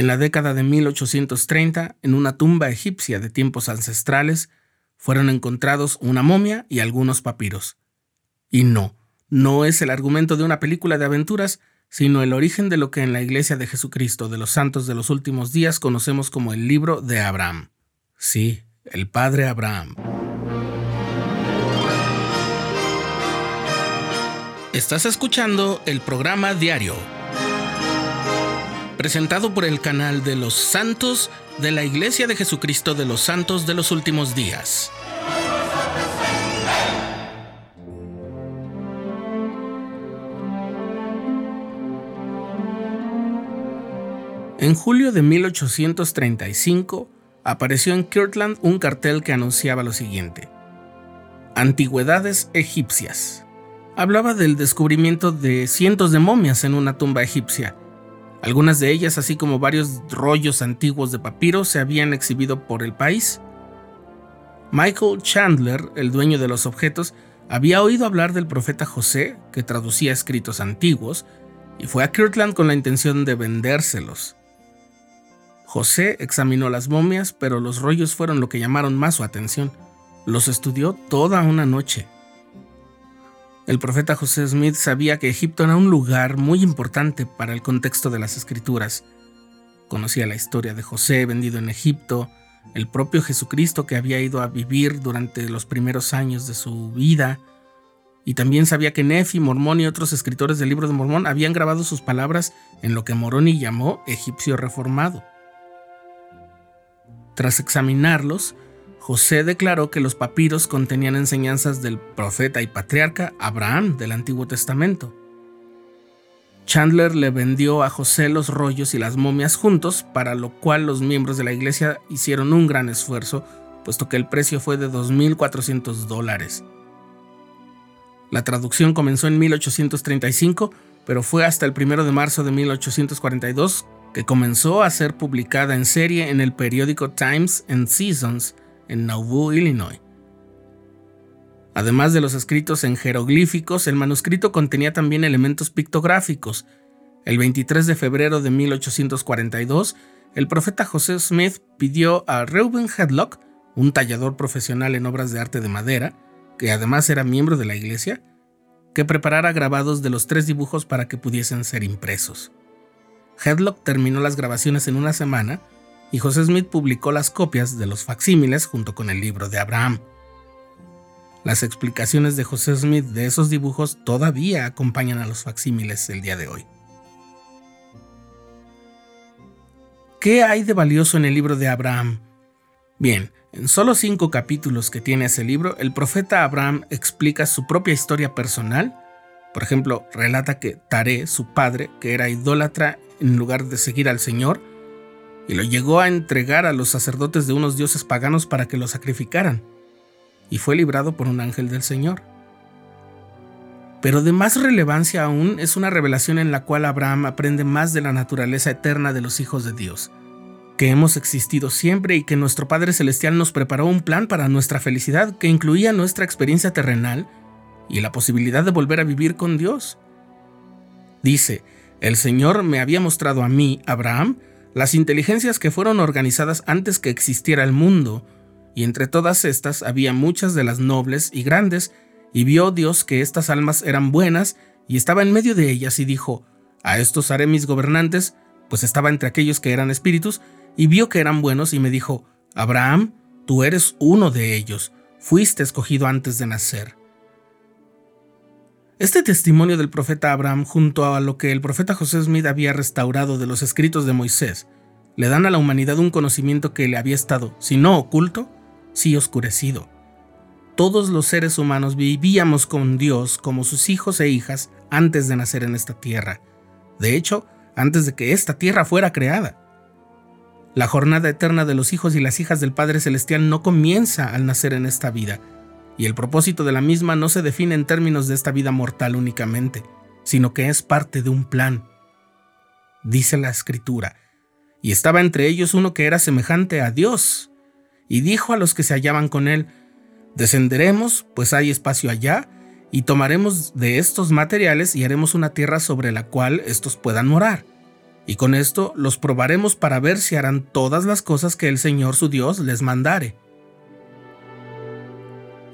En la década de 1830, en una tumba egipcia de tiempos ancestrales, fueron encontrados una momia y algunos papiros. Y no, no es el argumento de una película de aventuras, sino el origen de lo que en la Iglesia de Jesucristo de los Santos de los Últimos Días conocemos como el libro de Abraham. Sí, el Padre Abraham. Estás escuchando el programa diario presentado por el canal de los santos de la Iglesia de Jesucristo de los Santos de los Últimos Días. En julio de 1835 apareció en Kirtland un cartel que anunciaba lo siguiente. Antigüedades egipcias. Hablaba del descubrimiento de cientos de momias en una tumba egipcia algunas de ellas, así como varios rollos antiguos de papiro, se habían exhibido por el país. Michael Chandler, el dueño de los objetos, había oído hablar del profeta José, que traducía escritos antiguos, y fue a Kirtland con la intención de vendérselos. José examinó las momias, pero los rollos fueron lo que llamaron más su atención. Los estudió toda una noche. El profeta José Smith sabía que Egipto era un lugar muy importante para el contexto de las escrituras. Conocía la historia de José vendido en Egipto, el propio Jesucristo que había ido a vivir durante los primeros años de su vida, y también sabía que Nefi, Mormón y otros escritores del libro de Mormón habían grabado sus palabras en lo que Moroni llamó egipcio reformado. Tras examinarlos, José declaró que los papiros contenían enseñanzas del profeta y patriarca Abraham del Antiguo Testamento. Chandler le vendió a José los rollos y las momias juntos, para lo cual los miembros de la iglesia hicieron un gran esfuerzo, puesto que el precio fue de 2.400 dólares. La traducción comenzó en 1835, pero fue hasta el 1 de marzo de 1842 que comenzó a ser publicada en serie en el periódico Times and Seasons, en Nauvoo, Illinois. Además de los escritos en jeroglíficos, el manuscrito contenía también elementos pictográficos. El 23 de febrero de 1842, el profeta José Smith pidió a Reuben Hadlock, un tallador profesional en obras de arte de madera, que además era miembro de la iglesia, que preparara grabados de los tres dibujos para que pudiesen ser impresos. Hadlock terminó las grabaciones en una semana y José Smith publicó las copias de los facsímiles junto con el libro de Abraham. Las explicaciones de José Smith de esos dibujos todavía acompañan a los facsímiles el día de hoy. ¿Qué hay de valioso en el libro de Abraham? Bien, en solo cinco capítulos que tiene ese libro, el profeta Abraham explica su propia historia personal. Por ejemplo, relata que Taré, su padre, que era idólatra en lugar de seguir al Señor, y lo llegó a entregar a los sacerdotes de unos dioses paganos para que lo sacrificaran, y fue librado por un ángel del Señor. Pero de más relevancia aún es una revelación en la cual Abraham aprende más de la naturaleza eterna de los hijos de Dios, que hemos existido siempre y que nuestro Padre Celestial nos preparó un plan para nuestra felicidad que incluía nuestra experiencia terrenal y la posibilidad de volver a vivir con Dios. Dice, el Señor me había mostrado a mí, Abraham, las inteligencias que fueron organizadas antes que existiera el mundo, y entre todas estas había muchas de las nobles y grandes, y vio Dios que estas almas eran buenas, y estaba en medio de ellas, y dijo, A estos haré mis gobernantes, pues estaba entre aquellos que eran espíritus, y vio que eran buenos, y me dijo, Abraham, tú eres uno de ellos, fuiste escogido antes de nacer. Este testimonio del profeta Abraham junto a lo que el profeta José Smith había restaurado de los escritos de Moisés, le dan a la humanidad un conocimiento que le había estado, si no oculto, sí oscurecido. Todos los seres humanos vivíamos con Dios como sus hijos e hijas antes de nacer en esta tierra. De hecho, antes de que esta tierra fuera creada. La jornada eterna de los hijos y las hijas del Padre Celestial no comienza al nacer en esta vida, y el propósito de la misma no se define en términos de esta vida mortal únicamente, sino que es parte de un plan. Dice la escritura, y estaba entre ellos uno que era semejante a Dios, y dijo a los que se hallaban con él, Descenderemos, pues hay espacio allá, y tomaremos de estos materiales y haremos una tierra sobre la cual estos puedan morar. y con esto los probaremos para ver si harán todas las cosas que el Señor su Dios les mandare.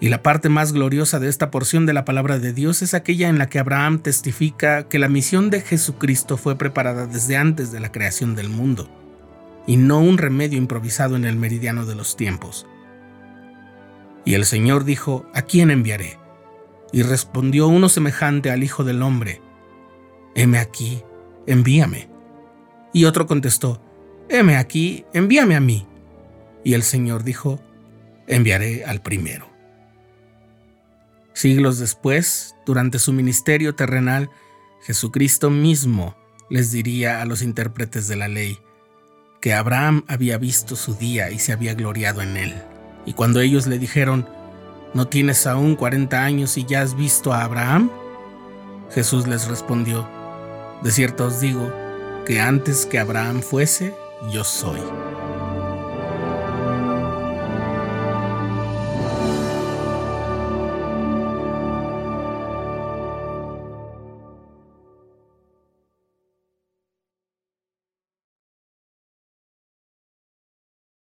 Y la parte más gloriosa de esta porción de la palabra de Dios es aquella en la que Abraham testifica que la misión de Jesucristo fue preparada desde antes de la creación del mundo, y no un remedio improvisado en el meridiano de los tiempos. Y el Señor dijo, ¿A quién enviaré? Y respondió uno semejante al Hijo del Hombre, Heme aquí, envíame. Y otro contestó, Heme aquí, envíame a mí. Y el Señor dijo, enviaré al primero. Siglos después, durante su ministerio terrenal, Jesucristo mismo les diría a los intérpretes de la ley que Abraham había visto su día y se había gloriado en él. Y cuando ellos le dijeron, ¿no tienes aún 40 años y ya has visto a Abraham? Jesús les respondió, de cierto os digo, que antes que Abraham fuese, yo soy.